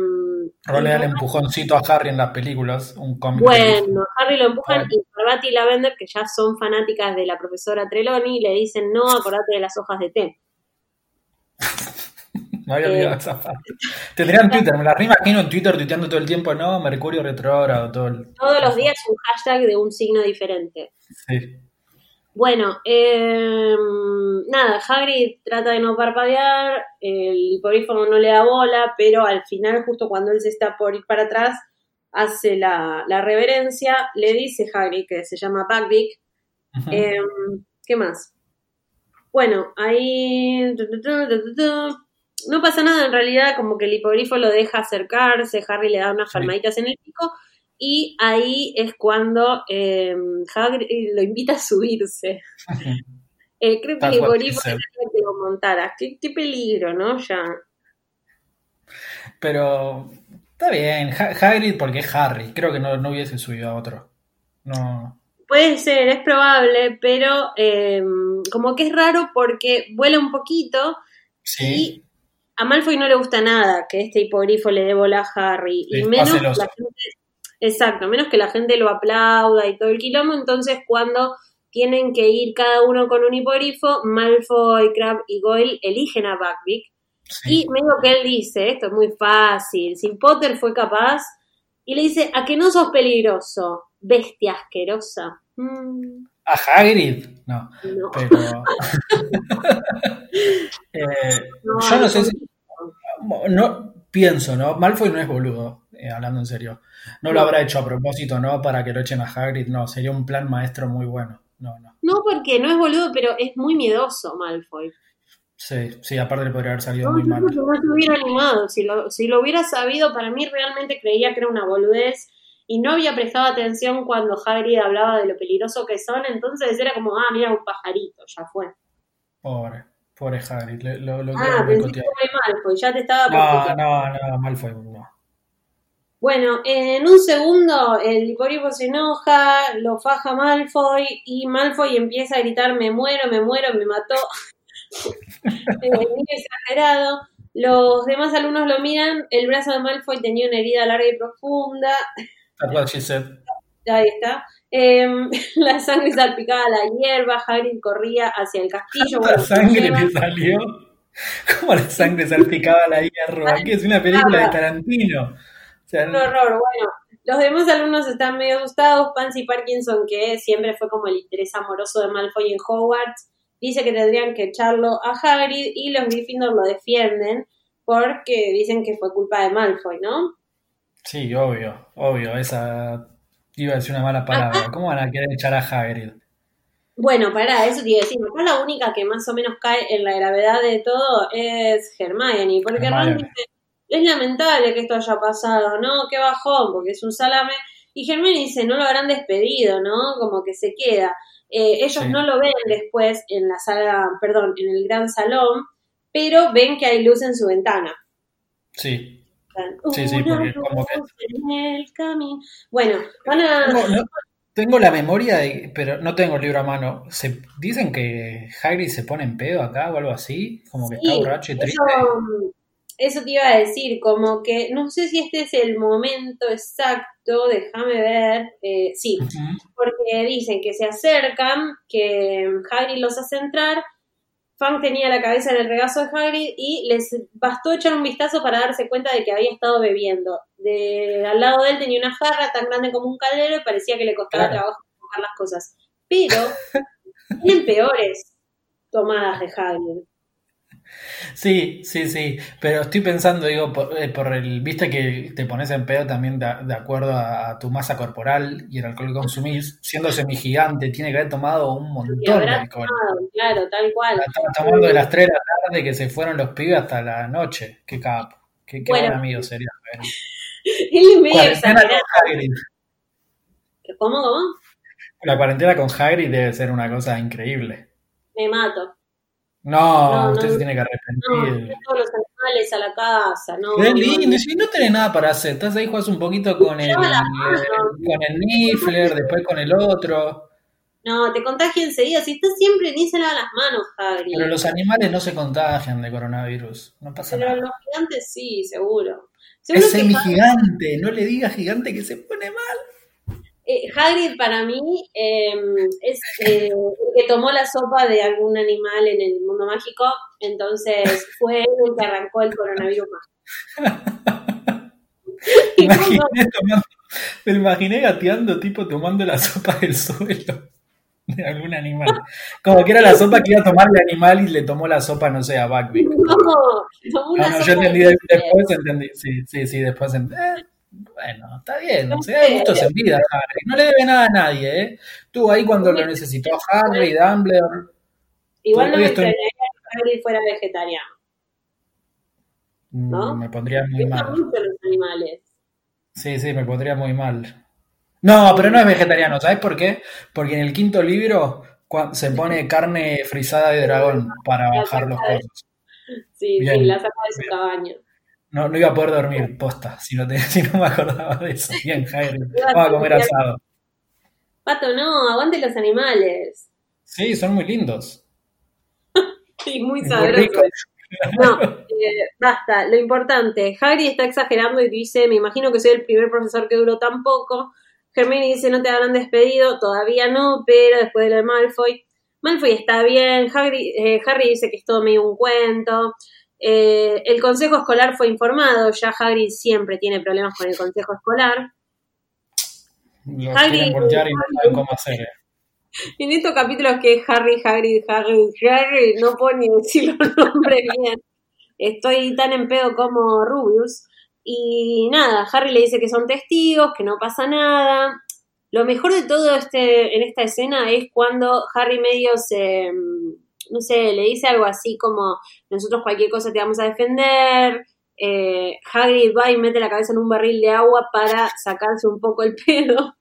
Ron le da el empujoncito a Harry en las películas. Un bueno, Harry lo empujan y Barbati y Lavender, que ya son fanáticas de la profesora Trelawney, le dicen: No, acordate de las hojas de té. <laughs> No había olvidado eh, esa parte. Tendrían <laughs> Twitter, me la reimagino en Twitter tuiteando todo el tiempo, ¿no? Mercurio retrógrado, todo el... Todos los días un hashtag de un signo diferente. Sí. Bueno, eh, nada, Hagrid trata de no parpadear, el hiporífono no le da bola, pero al final, justo cuando él se está por ir para atrás, hace la, reverencia, le dice Hagrid, que se llama Buckbeak, eh, ¿qué más? Bueno, ahí no pasa nada en realidad, como que el hipogrifo lo deja acercarse, Harry le da unas palmaditas en el pico y ahí es cuando eh, Harry lo invita a subirse. <laughs> Eh, creo que el hipogrifo que lo montara. Qué, peligro, ¿no? Ya. Pero está bien, Hagrid porque es Harry, creo que no, no hubiese subido a otro. No. Puede ser, es probable, pero eh, como que es raro porque vuela un poquito y a Malfoy no le gusta nada que este hipogrifo le dé bola a Harry. y menos la gente, exacto, menos que la gente lo aplauda y todo el quilombo. Entonces, cuando tienen que ir cada uno con un hipogrifo, Malfoy, Crab y Goyle eligen a Buckbeak. Y medio que él dice, esto es muy fácil, si Potter fue capaz, y le dice, a que no sos peligroso, bestia asquerosa. Mm. A Hagrid, no. Pero. <laughs> <laughs> Eh, yo no sé si. No, pienso, ¿no? Malfoy no es boludo, eh, hablando en serio. No, lo habrá hecho a propósito, ¿no? Para que lo echen a Hagrid, no. Sería un plan maestro muy bueno. No, no. No, porque no es boludo, pero es muy miedoso Malfoy. Sí, sí, aparte le podría haber salido muy mal. No se hubiera animado. Si lo, si lo hubiera sabido, para mí realmente creía que era una boludez y no había prestado atención cuando Hagrid hablaba de lo peligroso que son, entonces era como, ah, mira, un pajarito, ya fue. Pobre, pobre Hagrid. Lo, lo, ah, pensé que fue Malfoy, ya te estaba... No, no, no, Malfoy no. Bueno, en un segundo el hipogrifo se enoja, lo faja Malfoy y Malfoy empieza a gritar, me muero, me muero, me mató. <laughs> muy exagerado. Los demás alumnos lo miran, el brazo de Malfoy tenía una herida larga y profunda. Ahí está. Em, <laughs> la sangre salpicaba a la hierba, Hagrid corría hacia el castillo. ¿La sangre le salió? ¿Cómo la sangre salpicaba la hierba? Aquí es una película de Tarantino. Un horror, bueno. Los demás alumnos están medio asustados. Pansy Parkinson, que siempre fue como el interés amoroso de Malfoy en Hogwarts, dice que tendrían que echarlo a Hagrid y los Gryffindor lo defienden porque dicen que fue culpa de Malfoy, ¿no? Sí, obvio, obvio, esa iba a decir una mala palabra. <laughs> ¿Cómo van a querer echar a Hagrid? Bueno, pará, eso te iba a decir. Acá la única que más o menos cae en la gravedad de todo es Hermione, porque Hermione dice, es lamentable que esto haya pasado, ¿no? Qué bajón, porque es un salame. Y Hermione dice, no lo habrán despedido, ¿no? Como que se queda. Eh, ellos Sí. no lo ven después en la sala, perdón, en el gran salón, pero ven que hay luz en su ventana. Sí. Sí, sí, porque como que-. Bueno, van a... Tengo, no- tengo la memoria, de, pero no tengo el libro a mano. Se, dicen que Hagrid se pone en pedo acá o algo así, como que está borracho y triste. Eso, eso te iba a decir, como que no sé si este es el momento exacto, déjame ver. eh, sí, porque dicen que se acercan, que Hagrid los hace entrar. Fang tenía la cabeza en el regazo de Hagrid y les bastó echar un vistazo para darse cuenta de que había estado bebiendo. De, al lado de él tenía una jarra tan grande como un caldero y parecía que le costaba Claro. trabajo coger las cosas. Pero <laughs> tienen peores tomadas de Hagrid. Sí, sí, sí, pero estoy pensando, digo, por, eh, por el, viste que te pones en pedo también de, de acuerdo a, a tu masa corporal y el alcohol que consumís, siendo semigigante, tiene que haber tomado un montón de alcohol. tomado, claro, tal cual. Estaba tomando de las 3 de la tarde que se fueron los pibes hasta la noche. Qué capo, qué, qué Bueno. buen amigo sería. <laughs> Él es medio exagerado. ¿Cómo, cómo? La cuarentena con Hagrid debe ser una cosa increíble. Me mato. No, No, no, usted se no. tiene que No, arrepentir. traer todos los animales a la casa, no. No, lindo, no. si no tenés nada para hacer, estás ahí, juegas un poquito con el, mano. con el Niffler, después con el otro. No, te contagia enseguida. Si estás siempre ni se lava las manos, Hagrid. Pero los animales no se contagian de coronavirus, no pasa Pero nada. los gigantes sí, seguro. Seguro Es semigigante, no le digas gigante que se pone mal. Eh, Hagrid para mí eh, es eh, el que tomó la sopa de algún animal en el mundo mágico, entonces fue él el que arrancó el coronavirus. Me <laughs> imaginé, tomando- me imaginé gateando, tipo tomando la sopa del suelo de algún animal. Como que era la sopa que iba a tomar el animal y le tomó la sopa, no sé, a Buckbeak. No, tomó una No, no, sopa yo entendí de- después, entendí. Sí, sí, sí, después entendí. Bueno, está bien, no sé, hay gustos en vida, Harry. No le debe nada a nadie, ¿eh? Tú ahí cuando lo necesitó Harry, Dumbledore. Igual no me extrañaría que Hagrid fuera vegetariano. mm, ¿No? Me pondría muy Me mal. mucho los animales. Sí, sí, me pondría muy mal. No, pero no es vegetariano, ¿sabes por qué? Porque en el quinto libro se pone carne frisada de dragón para bajar los costos. Sí, Bien. sí, la saca de su Bien. cabaña. No, no iba a poder dormir, posta, si no, te- <laughs> si no me acordaba de eso. Bien, Harry, <laughs> a vamos a comer asado. Pato, no, aguante los animales. Sí, son muy lindos. <laughs> Sí, muy sabrosos. No, eh, basta. Lo importante, Hagrid está exagerando y dice, me imagino que soy el primer profesor que duró tan poco. Dice, no te habrán despedido, todavía no, pero después de lo de Malfoy. Malfoy está bien, Hagrid- eh, Harry dice que es todo medio un cuento. Eh, el consejo escolar fue informado, ya Hagrid siempre tiene problemas con el consejo escolar. Los Harry- y no saben cómo hacer. En estos capítulos que Harry, Hagrid, Harry, Harry, no puedo ni decir los <laughs> nombres bien. Estoy tan en pedo como Rubius. Y nada, Harry le dice que son testigos, que no pasa nada. Lo mejor de todo este, en esta escena es cuando Harry medio se, mm, no sé, le dice algo así como, nosotros cualquier cosa te vamos a defender. Eh, Hagrid va y mete la cabeza en un barril de agua para sacarse un poco el pedo.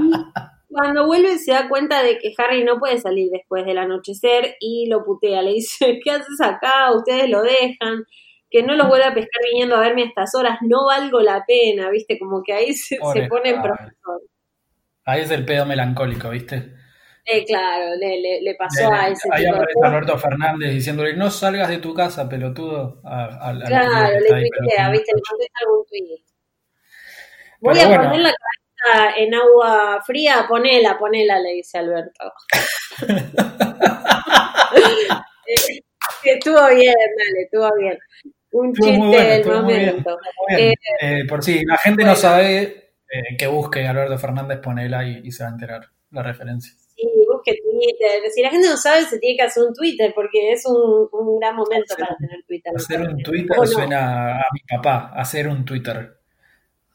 Y cuando vuelve se da cuenta de que Harry no puede salir después del anochecer y lo putea. Le dice, <laughs> ¿qué haces acá? Ustedes lo dejan. Que no los vuelva a pescar viniendo a verme a estas horas. No valgo la pena, ¿viste? Como que ahí se, pone en Harry. profesor. Ahí es el pedo melancólico, ¿viste? Eh, claro, le, le, le pasó a ese ahí aparece. Alberto Fernández diciéndole, no salgas de tu casa, pelotudo. A, a- Claro, que le tuitea. ¿viste? Le contesta algún tweet. Voy Pero a bueno. poner la cabeza en agua fría, ponela, ponela, le dice Alberto. <laughs> Eh, estuvo bien, dale, estuvo bien. Un Estuvo chiste bueno, del bien. momento. Bien. Eh, por si la gente no sabe, eh, que busque a Alberto Fernández, ponela y, y se va a enterar la referencia. Sí, busque Twitter. Si la gente no sabe, se tiene que hacer un Twitter porque es un, un gran momento Hacer- para tener Twitter. Hacer un ¿O Twitter no? suena a mi papá, hacer un Twitter.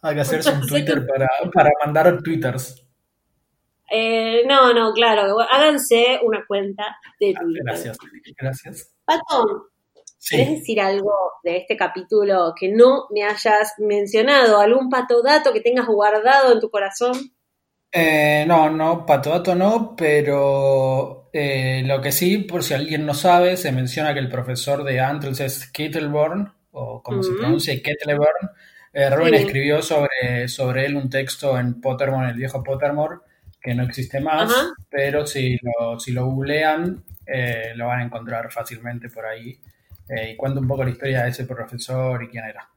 Hay que <laughs> hacerse un Twitter para, para mandar twitters. Eh, no, no, claro. Háganse una cuenta de Twitter. Gracias, gracias. Pato, Sí. ¿querés decir algo de este capítulo que no me hayas mencionado? ¿Algún patodato que tengas guardado en tu corazón? Eh, no, no, Patodato no, pero eh, lo que sí, por si alguien no sabe, se menciona que el profesor de Antlers es Kettleborn, o como se Ujú. pronuncia, Kettleborn. Eh, Sí. escribió sobre, sobre él un texto en Pottermore, el viejo Pottermore, que no existe más, pero si lo, si lo googlean, eh, lo van a encontrar fácilmente por ahí. Y cuenta un poco la historia de ese profesor y quién era.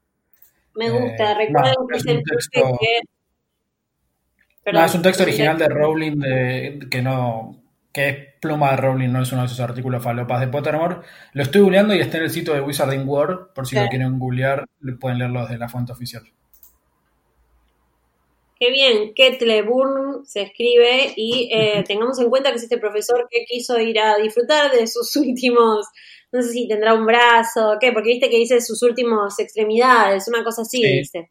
Me gusta. Recuerden no, que es un texto- que... No, es un texto original de Rowling de, que no que es pluma de Rowling, no es uno de esos artículos falopas de Pottermore. Lo estoy googleando y está en el sitio de Wizarding World, por si lo quieren googlear, pueden leerlo desde la fuente oficial. Qué bien, Kettleburn se escribe y eh, <laughs> tengamos en cuenta que es este profesor que quiso ir a disfrutar de sus <laughs> últimos, no sé si tendrá un brazo, ¿qué? Porque viste que dice sus últimas extremidades, una cosa así Sí. dice.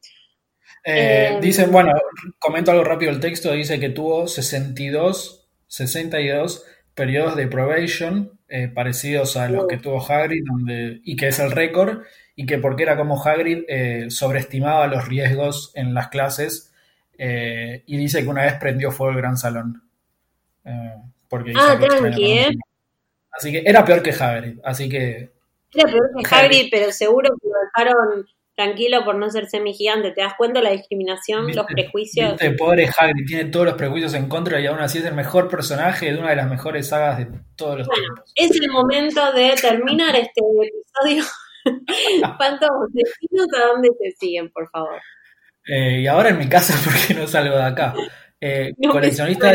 Eh, Eh, dice, bueno, comento algo rápido el texto, dice que tuvo 62, 62 periodos de probation eh, parecidos a los que tuvo Hagrid, donde, y que es el récord, y que porque era como Hagrid, eh, sobreestimaba los riesgos en las clases, eh, y dice que una vez prendió fuego el gran salón. Eh, porque Ah, tranqui, ¿eh? materia. Así que era peor que Hagrid, así que Era peor que Hagrid. Hagrid, pero seguro que lo dejaron tranquilo por no ser semigigante. ¿Te das cuenta la discriminación, los prejuicios? Viste, pobre Hagrid, tiene todos los prejuicios en contra y aún así es el mejor personaje de una de las mejores sagas de todos los Bueno, tiempos. es el momento de terminar este episodio. <laughs> Decinos a dónde te siguen, por favor. Eh, y ahora en mi casa, <laughs> porque no salgo de acá. Eh, No coleccionista,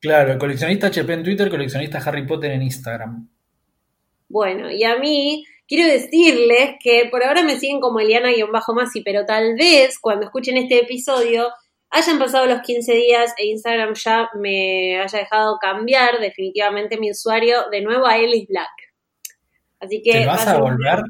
claro, coleccionista HP en Twitter, coleccionista Harry Potter en Instagram. Bueno, y a mí quiero decirles que por ahora me siguen como Eliana-Masi, pero tal vez cuando escuchen este episodio hayan pasado los 15 días e Instagram ya me haya dejado cambiar definitivamente mi usuario de nuevo a Ellis Black. Así que ¿Te vas va a volver?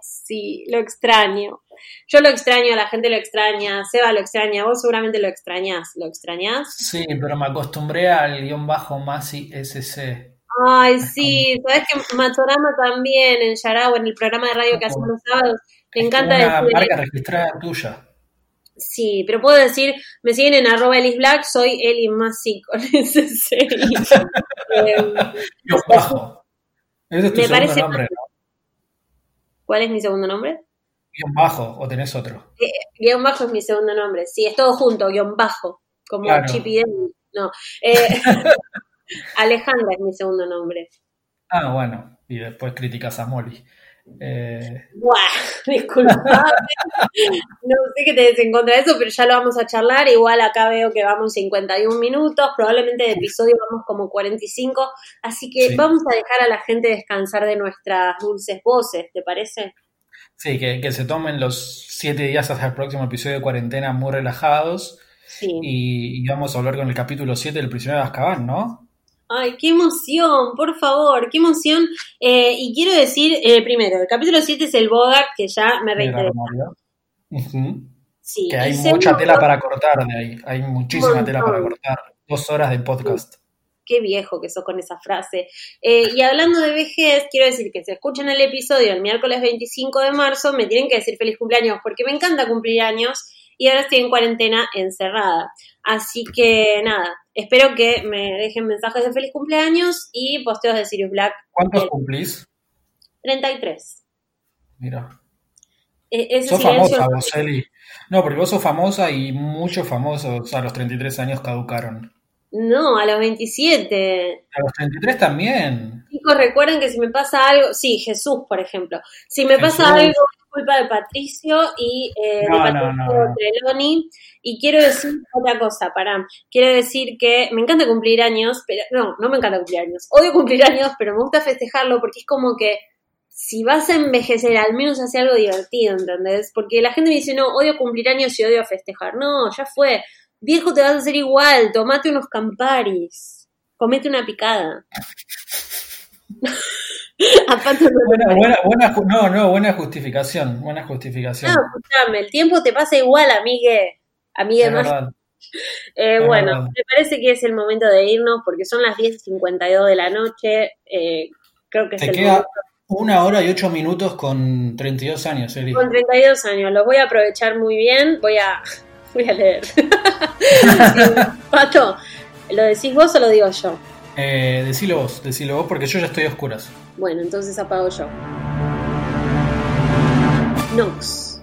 Sí, lo extraño. Yo lo extraño, la gente lo extraña, Seba lo extraña, vos seguramente lo extrañas. ¿Lo extrañas? Sí, pero me acostumbré al guion bajo Masi SC. Ay, sí, sabes que Matorama también en Yarao, en el programa de radio que hacemos los sábados, Es encanta una decir, marca registrada tuya. sí, pero puedo decir, me siguen en arroba Elis Black, soy Eli Masi con <laughs> ese. Eh, <laughs> Guión bajo. Ese es tu Me segundo parece nombre, ¿no? ¿Cuál es mi segundo nombre? Guión bajo, o tenés otro. Guión bajo es mi segundo nombre, sí, es todo junto, guion bajo, como Claro. Chip y Dale. No, eh, <laughs> Alejandra es mi segundo nombre. Ah, bueno, y después criticas a Molly. Eh, Buah, <laughs> disculpame. No sé qué te des en contra de eso, pero ya lo vamos a charlar. Igual acá veo que vamos 51 minutos, probablemente de episodio vamos como 45. Así que Sí. vamos a dejar a la gente descansar de nuestras dulces voces, ¿te parece? sí, que, que se tomen los siete días hasta el próximo episodio de cuarentena muy relajados. Sí. Y, y vamos a hablar con el capítulo 7 del prisionero de Azkaban, ¿no? Ay, qué emoción, por favor, qué emoción. Eh, y quiero decir, eh, primero, el capítulo 7 es el Bogart, que ya me memoria. Ujú. Sí. Que hay mucha tela para cortar de ahí. Hay muchísima tela para cortar. Dos horas de podcast. Qué viejo que sos con esa frase. Eh, y hablando de vejez, quiero decir que si escuchan el episodio el miércoles 25 de marzo, me tienen que decir feliz cumpleaños, porque me encanta cumplir años y ahora estoy en cuarentena encerrada. Así que nada, espero que me dejen mensajes de feliz cumpleaños y posteos de Sirius Black ¿Cuántos Bien. cumplís? 33. Mira. E- Sos famosa vos, Eli. No, porque vos sos famosa y muchos famosos a los 33 años caducaron. No, a los 27. A los 33 también. Chicos, recuerden que si me pasa algo, sí, Jesús, por ejemplo, si me pasa algo culpa de Patricio y eh, de No, Patricio no, no. Treloni. Y quiero decir otra cosa, pará. Quiero decir que me encanta cumplir años, pero no, no me encanta cumplir años. Odio cumplir años, pero me gusta festejarlo porque es como que si vas a envejecer, al menos hace algo divertido, ¿entendés? Porque la gente me dice, no, odio cumplir años y odio festejar. No, ya fue. Viejo, te vas a hacer igual. Tomate unos camparis. Comete una picada. <laughs> Buena, buena, no, no, buena justificación. Buena justificación. No, escuchame, el tiempo te pasa igual, amigue. Amigue es más. <laughs> Eh, Es bueno, verdad. me parece que es el momento de irnos porque son las 10.52 de la noche. eh, creo que es Te el queda momento. una hora y ocho minutos con 32 años, Eri. Con 32 años, los voy a aprovechar muy bien. Voy a, <laughs> voy a leer. Pato, ¿lo decís vos o lo digo yo? Eh, decilo vos, decilo vos, porque yo ya estoy a oscuras. Bueno, entonces apago yo. Nox.